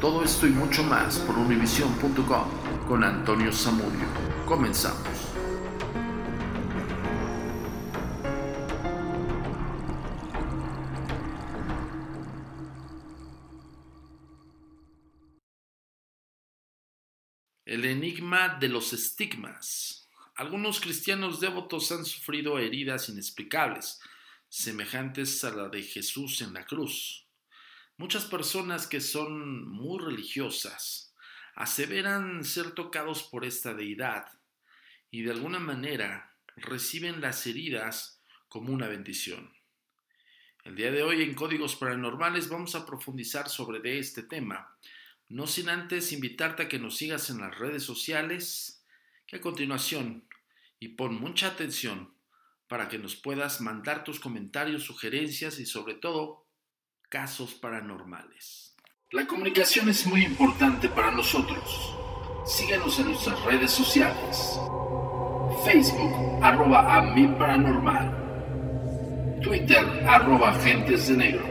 Todo esto y mucho más por univision.com con Antonio Zamudio. Comenzamos. El enigma de los estigmas. Algunos cristianos devotos han sufrido heridas inexplicables, semejantes a la de Jesús en la cruz. Muchas personas que son muy religiosas aseveran ser tocados por esta deidad y de alguna manera reciben las heridas como una bendición. El día de hoy en Códigos Paranormales vamos a profundizar sobre este tema, no sin antes invitarte a que nos sigas en las redes sociales, que a continuación, y pon mucha atención para que nos puedas mandar tus comentarios, sugerencias y sobre todo casos paranormales. La comunicación es muy importante para nosotros. Síguenos en nuestras redes sociales. Facebook, arroba a paranormal. Twitter, arroba agentes de negro.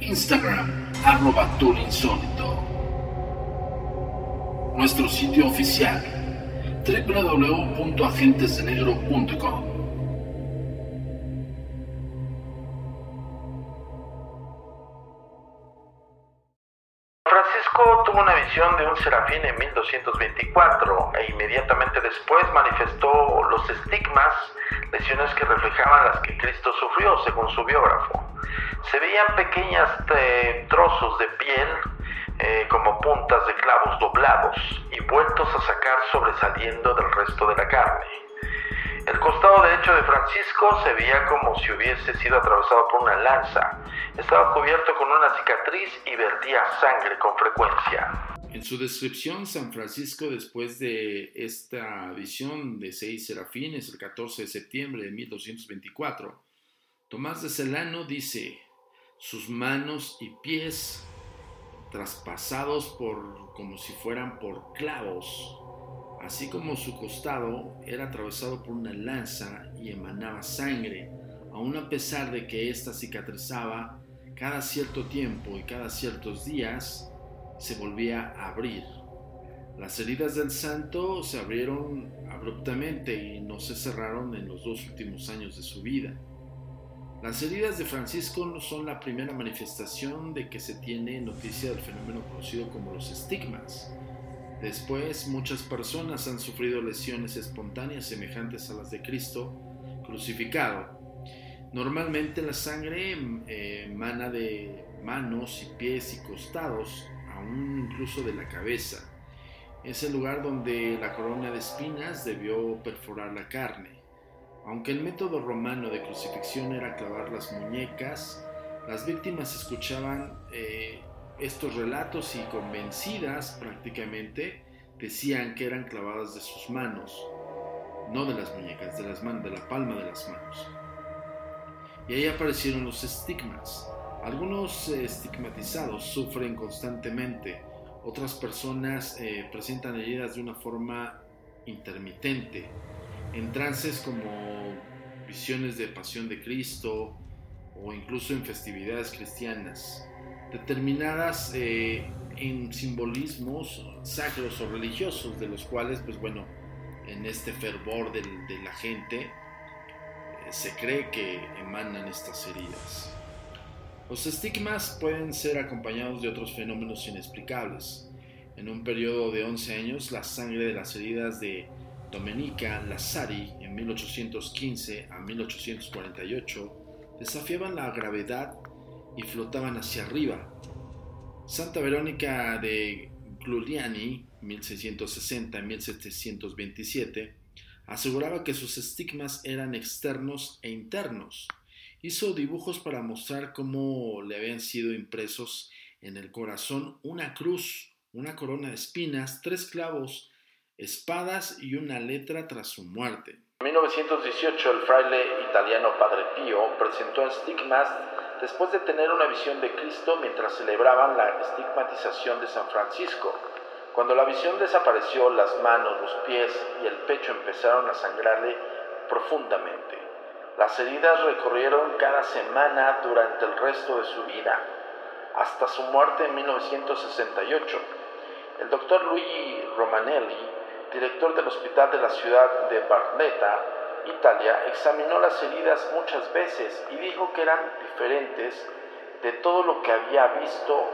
Instagram, arroba. Nuestro sitio oficial, www.agentesdenegro.com. serafín en 1224 e inmediatamente después manifestó los estigmas, lesiones que reflejaban las que Cristo sufrió, según su biógrafo. Se veían pequeños trozos de piel eh, como puntas de clavos doblados y vueltos a sacar sobresaliendo del resto de la carne. El costado derecho de Francisco se veía como si hubiese sido atravesado por una lanza. Estaba cubierto con una cicatriz y vertía sangre con frecuencia. En su descripción, San Francisco, después de esta visión de seis serafines, el 14 de septiembre de 1224, Tomás de Celano dice, sus manos y pies traspasados por como si fueran por clavos, así como su costado era atravesado por una lanza y emanaba sangre, aun a pesar de que ésta cicatrizaba cada cierto tiempo y cada ciertos días, se volvía a abrir. Las heridas del santo se abrieron abruptamente y no se cerraron en los dos últimos años de su vida. Las heridas de Francisco no son la primera manifestación de que se tiene noticia del fenómeno conocido como los estigmas. Después, muchas personas han sufrido lesiones espontáneas semejantes a las de Cristo crucificado. Normalmente la sangre eh, emana de manos y pies y costados, aún incluso de la cabeza. Es el lugar donde la corona de espinas debió perforar la carne. Aunque el método romano de crucifixión era clavar las muñecas, las víctimas escuchaban eh, estos relatos y convencidas prácticamente decían que eran clavadas de sus manos, no de las muñecas, de las manos, de la palma de las manos. Y ahí aparecieron los estigmas. Algunos eh, estigmatizados sufren constantemente, otras personas eh, presentan heridas de una forma intermitente, en trances como visiones de pasión de Cristo o incluso en festividades cristianas, determinadas eh, en simbolismos sacros o religiosos, de los cuales, pues bueno, en este fervor de, de la gente se cree que emanan estas heridas. Los estigmas pueden ser acompañados de otros fenómenos inexplicables. En un periodo de 11 años, la sangre de las heridas de Domenica Lazzari en 1815 a 1848 desafiaban la gravedad y flotaban hacia arriba. Santa Verónica de Giuliani, 1660-1727, aseguraba que sus estigmas eran externos e internos. Hizo dibujos para mostrar cómo le habían sido impresos en el corazón una cruz, una corona de espinas, tres clavos, espadas y una letra tras su muerte. En 1918 el fraile italiano Padre Pío presentó estigmas después de tener una visión de Cristo mientras celebraban la estigmatización de San Francisco. Cuando la visión desapareció, las manos, los pies y el pecho empezaron a sangrarle profundamente. Las heridas recorrieron cada semana durante el resto de su vida, hasta su muerte en 1968. El doctor Luigi Romanelli, director del hospital de la ciudad de Barletta, Italia, examinó las heridas muchas veces y dijo que eran diferentes de todo lo que había visto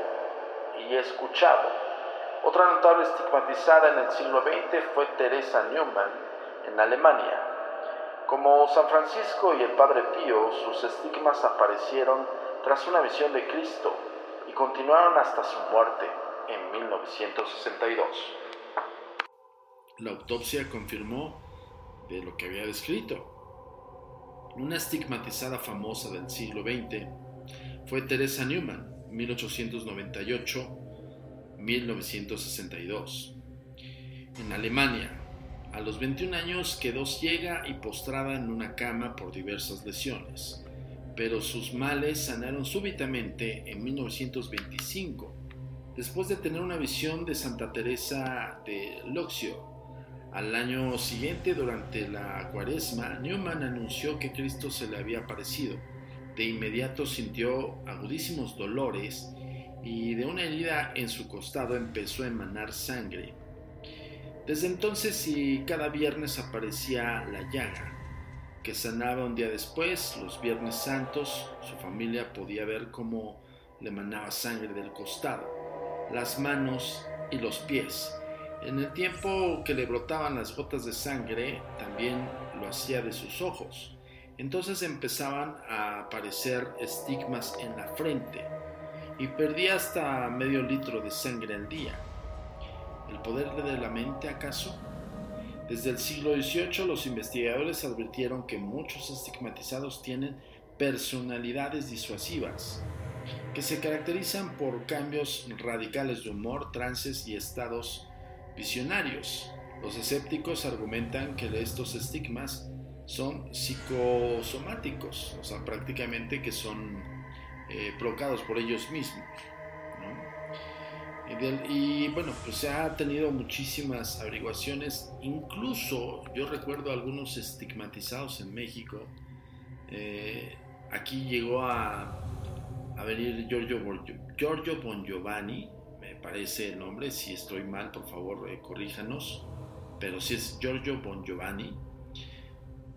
y escuchado. Otra notable estigmatizada en el siglo XX fue Teresa Neumann en Alemania. Como San Francisco y el Padre Pío, sus estigmas aparecieron tras una visión de Cristo y continuaron hasta su muerte en 1962. La autopsia confirmó de lo que había descrito. Una estigmatizada famosa del siglo XX fue Teresa Newman, 1898-1962. En Alemania, a los 21 años quedó ciega y postrada en una cama por diversas lesiones, pero sus males sanaron súbitamente en 1925, después de tener una visión de Santa Teresa de Loxio, al año siguiente, durante la cuaresma, Newman anunció que Cristo se le había aparecido. De inmediato sintió agudísimos dolores y de una herida en su costado empezó a emanar sangre. Desde entonces y cada viernes aparecía la llaga, que sanaba un día después, los viernes santos, su familia podía ver cómo le emanaba sangre del costado, las manos y los pies en el tiempo que le brotaban las gotas de sangre, también lo hacía de sus ojos. Entonces empezaban a aparecer estigmas en la frente y perdía hasta medio litro de sangre al día. ¿El poder de la mente acaso? Desde el siglo XVIII los investigadores advirtieron que muchos estigmatizados tienen personalidades disuasivas, que se caracterizan por cambios radicales de humor, trances y estados visionarios. Los escépticos argumentan que estos estigmas son psicosomáticos, o sea, prácticamente que son eh, provocados por ellos mismos. Y, bueno, pues se ha tenido muchísimas averiguaciones, incluso yo recuerdo algunos estigmatizados en México. Eh, aquí llegó a, venir Giorgio, Giorgio Bon Giovanni, parece el nombre, si estoy mal, por favor, eh, corríjanos, pero si es Giorgio Bon Giovanni,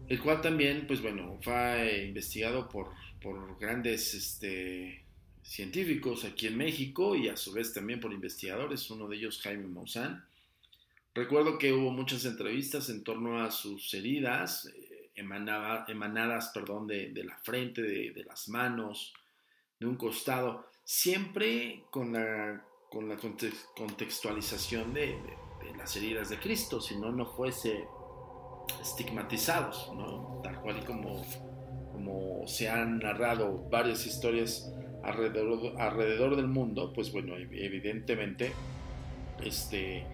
el cual también, pues bueno, fue investigado por, por grandes este, científicos aquí en México y a su vez también por investigadores, uno de ellos Jaime Maussan. Recuerdo que hubo muchas entrevistas en torno a sus heridas, eh, emanadas perdón, de, de la frente, de, de, las manos, de un costado, siempre con la con la contextualización de, las heridas de Cristo, si no, no fuese estigmatizados, ¿no? tal cual y como, como se han narrado varias historias alrededor, alrededor del mundo, pues bueno, evidentemente este,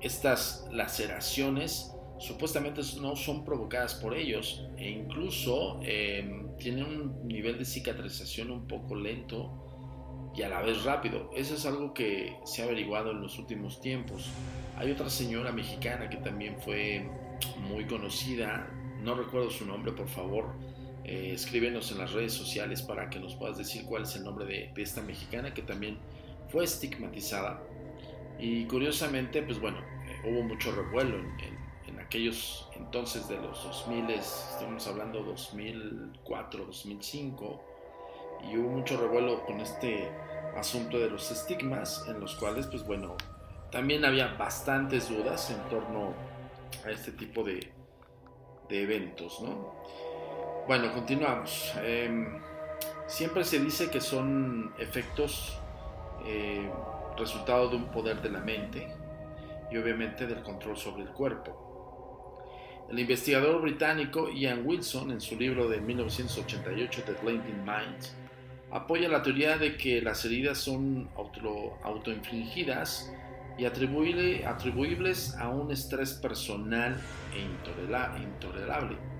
estas laceraciones supuestamente no son provocadas por ellos e incluso em, tienen un nivel de cicatrización un poco lento y a la vez rápido. Eso es algo que se ha averiguado en los últimos tiempos. Hay otra señora mexicana que también fue muy conocida, no recuerdo su nombre, por favor, eh, escríbenos en las redes sociales para que nos puedas decir cuál es el nombre de, esta mexicana que también fue estigmatizada. Y curiosamente, pues bueno, eh, hubo mucho revuelo en, en aquellos entonces de los 2000, estamos hablando 2004, 2005, y hubo mucho revuelo con este asunto de los estigmas, en los cuales, pues bueno, también había bastantes dudas en torno a este tipo de, de eventos, ¿no? Bueno, continuamos. Em, siempre se dice que son efectos eh, resultado de un poder de la mente y obviamente del control sobre el cuerpo. El investigador británico Ian Wilson, en su libro de 1988, The Blinding Mind, apoya la teoría de que las heridas son auto, autoinfligidas y atribuibles a un estrés personal e intolerable.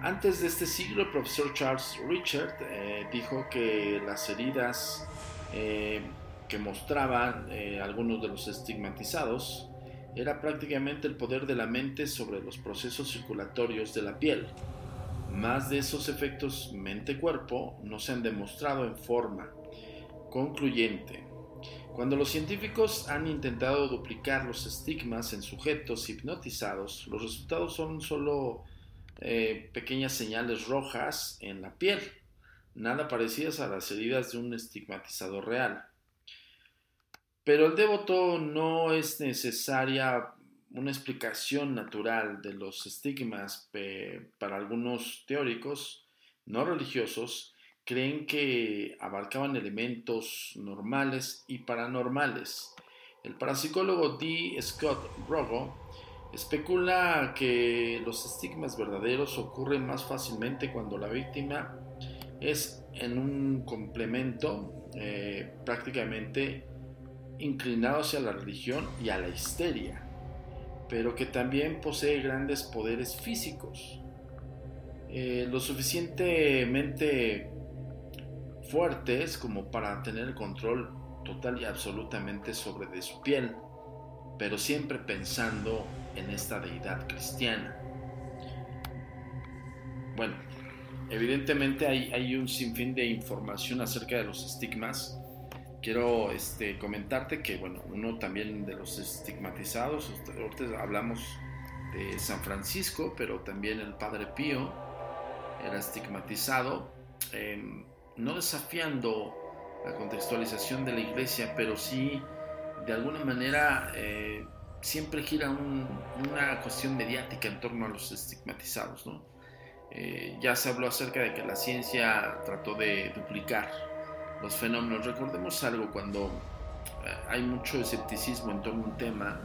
Antes de este siglo, el profesor Charles Richard eh, dijo que las heridas eh, que mostraban eh, algunos de los estigmatizados era prácticamente el poder de la mente sobre los procesos circulatorios de la piel. Más de esos efectos mente-cuerpo no se han demostrado en forma concluyente. Cuando los científicos han intentado duplicar los estigmas en sujetos hipnotizados, los resultados son solo eh, pequeñas señales rojas en la piel, nada parecidas a las heridas de un estigmatizador real. Pero el devoto no es necesaria una explicación natural de los estigmas para algunos teóricos no religiosos creen que abarcaban elementos normales y paranormales. El parapsicólogo D. Scott Rogo Especula que los estigmas verdaderos ocurren más fácilmente cuando la víctima es en un complemento eh, prácticamente inclinado hacia la religión y a la histeria, pero que también posee grandes poderes físicos, eh, lo suficientemente fuertes como para tener el control total y absolutamente sobre de su piel, pero siempre pensando en esta deidad cristiana. Bueno, evidentemente hay, un sinfín de información acerca de los estigmas. Quiero este, comentarte que, bueno, uno también de los estigmatizados, ahorita hablamos de San Francisco, pero también el Padre Pío era estigmatizado, em, no desafiando la contextualización de la iglesia, pero sí de alguna manera eh, siempre gira una cuestión mediática en torno a los estigmatizados. ¿no? Eh, ya se habló acerca de que la ciencia trató de duplicar los fenómenos. Recordemos algo, cuando eh, hay mucho escepticismo en torno a un tema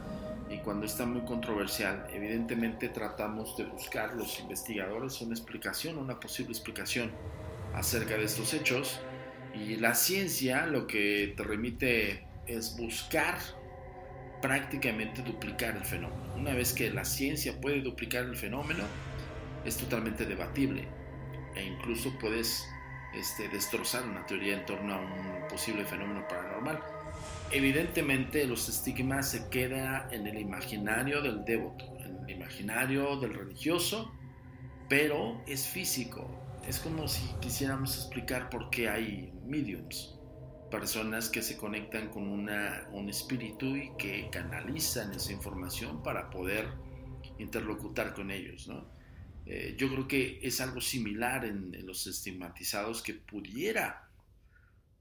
y cuando está muy controversial, evidentemente tratamos de buscar los investigadores una explicación, una posible explicación acerca de estos hechos. Y la ciencia lo que te remite es buscar prácticamente duplicar el fenómeno. Una vez que la ciencia puede duplicar el fenómeno, es totalmente debatible e incluso puedes este, destrozar una teoría en torno a un posible fenómeno paranormal. Evidentemente los estigmas se quedan en el imaginario del devoto, en el imaginario del religioso, pero es físico. Es como si quisiéramos explicar por qué hay mediums personas que se conectan con una, un espíritu y que canalizan esa información para poder interlocutar con ellos. ¿no? Eh, yo creo que es algo similar en, los estigmatizados que pudiera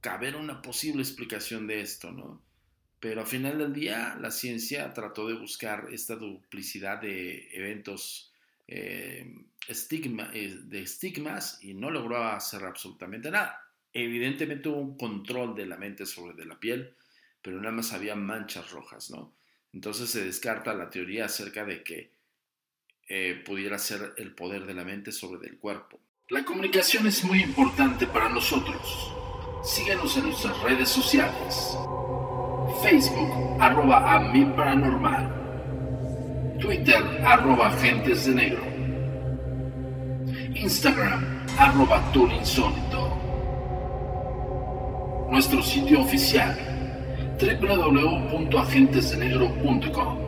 caber una posible explicación de esto, ¿no? Pero al final del día la ciencia trató de buscar esta duplicidad de eventos eh, estigma, eh, de estigmas y no logró hacer absolutamente nada. Evidentemente hubo un control de la mente sobre de la piel, pero nada más había manchas rojas, ¿no? Entonces se descarta la teoría acerca de que eh, pudiera ser el poder de la mente sobre el cuerpo. La comunicación es muy importante para nosotros. Síguenos en nuestras redes sociales. Facebook, arroba a mi paranormal. Twitter, arroba de negro. Instagram, arroba insólito nuestro sitio oficial www.agentesdenegro.com.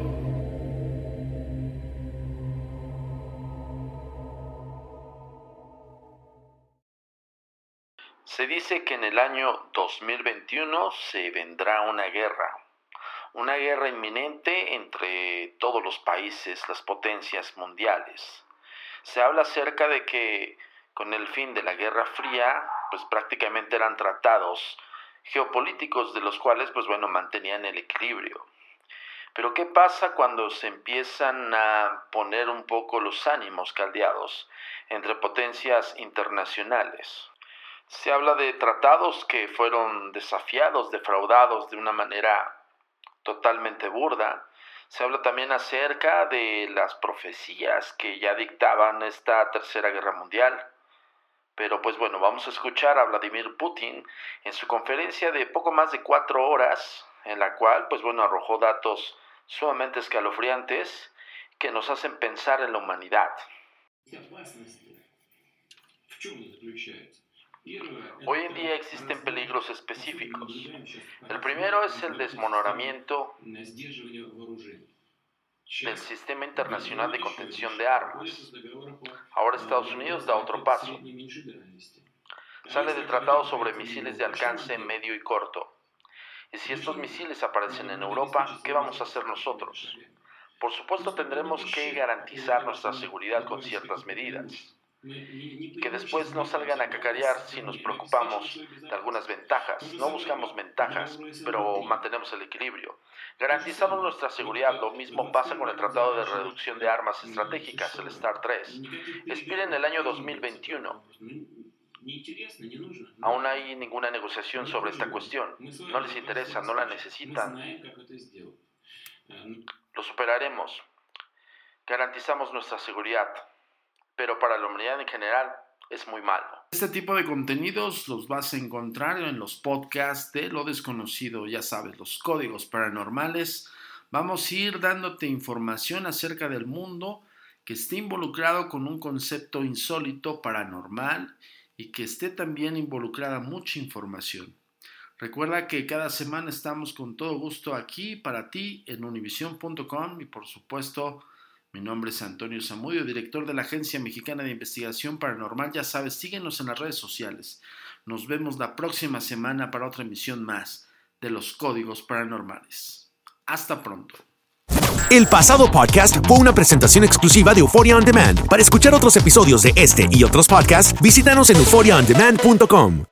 Se dice que en el año 2021 se vendrá una guerra, una guerra inminente entre todos los países, las potencias mundiales. Se habla acerca de que con el fin de la Guerra Fría, pues prácticamente eran tratados geopolíticos de los cuales, pues bueno, mantenían el equilibrio. Pero ¿qué pasa cuando se empiezan a poner un poco los ánimos caldeados entre potencias internacionales? Se habla de tratados que fueron desafiados, defraudados de una manera totalmente burda. Se habla también acerca de las profecías que ya dictaban esta tercera guerra mundial Pero pues bueno, vamos a escuchar a Vladimir Putin en su conferencia de poco más de cuatro horas, en la cual pues bueno arrojó datos sumamente escalofriantes que nos hacen pensar en la humanidad. Hoy en día existen peligros específicos. El primero es el desmonoramiento del sistema internacional de contención de armas. Ahora Estados Unidos da otro paso. Sale del tratado sobre misiles de alcance medio y corto. Y si estos misiles aparecen en Europa, ¿qué vamos a hacer nosotros? Por supuesto tendremos que garantizar nuestra seguridad con ciertas medidas que después no salgan a cacarear si nos preocupamos de algunas ventajas. No buscamos ventajas, pero mantenemos el equilibrio. Garantizamos nuestra seguridad. Lo mismo pasa con el Tratado de Reducción de Armas Estratégicas, el STAR 3. Expira en el año 2021. Aún hay ninguna negociación sobre esta cuestión. No les interesa, no la necesitan. Lo superaremos. Garantizamos nuestra seguridad pero para la humanidad en general es muy malo. Este tipo de contenidos los vas a encontrar en los podcasts de lo desconocido, ya sabes, los códigos paranormales. Vamos a ir dándote información acerca del mundo que esté involucrado con un concepto insólito paranormal y que esté también involucrada mucha información. Recuerda que cada semana estamos con todo gusto aquí para ti en univision.com y por supuesto mi nombre es Antonio Zamudio, director de la Agencia Mexicana de Investigación Paranormal. Ya sabes, síguenos en las redes sociales. Nos vemos la próxima semana para otra emisión más de los Códigos Paranormales. Hasta pronto. El pasado podcast fue una presentación exclusiva de Euphoria On Demand. Para escuchar otros episodios de este y otros podcasts, visítanos en euphoriaondemand.com.